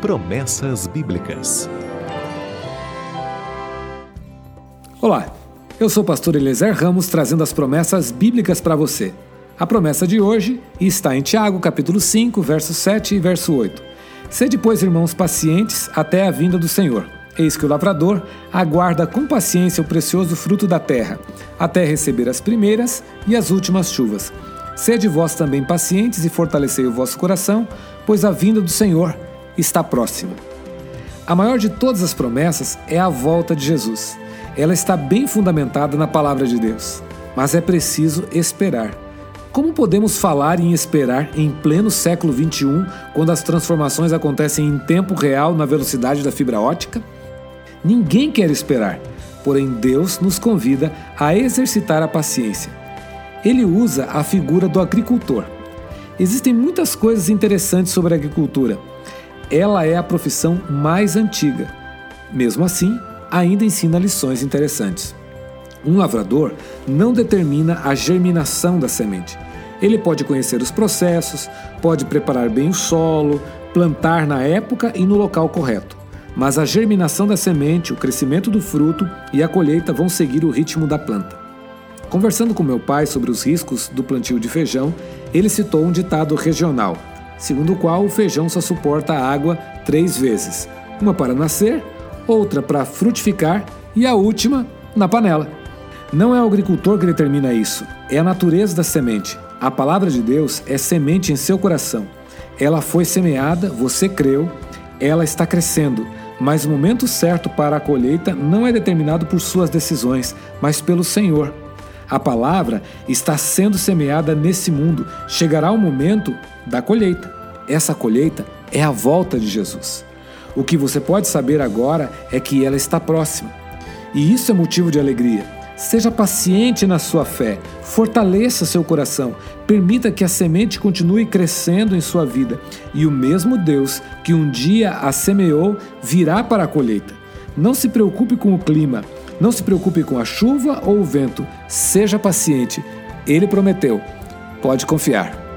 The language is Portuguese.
Promessas Bíblicas. Olá, eu sou o pastor Eliezer Ramos trazendo as promessas bíblicas para você. A promessa de hoje está em Tiago, capítulo 5, verso 7 e verso 8. Sede, pois, irmãos, pacientes até a vinda do Senhor. Eis que o lavrador aguarda com paciência o precioso fruto da terra, até receber as primeiras e as últimas chuvas. Sede vós também pacientes e fortalecei o vosso coração, pois a vinda do Senhor está próxima. A maior de todas as promessas é a volta de Jesus. Ela está bem fundamentada na palavra de Deus, mas é preciso esperar. Como podemos falar em esperar em pleno século XXI, quando as transformações acontecem em tempo real na velocidade da fibra ótica? Ninguém quer esperar, porém Deus nos convida a exercitar a paciência. Ele usa a figura do agricultor. Existem muitas coisas interessantes sobre a agricultura. Ela é a profissão mais antiga. Mesmo assim, ainda ensina lições interessantes. Um lavrador não determina a germinação da semente. Ele pode conhecer os processos, pode preparar bem o solo, plantar na época e no local correto. Mas a germinação da semente, o crescimento do fruto e a colheita vão seguir o ritmo da planta. Conversando com meu pai sobre os riscos do plantio de feijão, ele citou um ditado regional, segundo o qual o feijão só suporta a água três vezes: uma para nascer, outra para frutificar e a última na panela. Não é o agricultor que determina isso, é a natureza da semente. A palavra de Deus é semente em seu coração. Ela foi semeada, você creu, ela está crescendo, mas o momento certo para a colheita não é determinado por suas decisões, mas pelo Senhor. A palavra está sendo semeada nesse mundo. Chegará o momento da colheita. Essa colheita é a volta de Jesus. O que você pode saber agora é que ela está próxima. E isso é motivo de alegria. Seja paciente na sua fé, fortaleça seu coração, permita que a semente continue crescendo em sua vida, e o mesmo Deus que um dia a semeou virá para a colheita. Não se preocupe com o clima, não se preocupe com a chuva ou o vento, seja paciente. Ele prometeu. Pode confiar.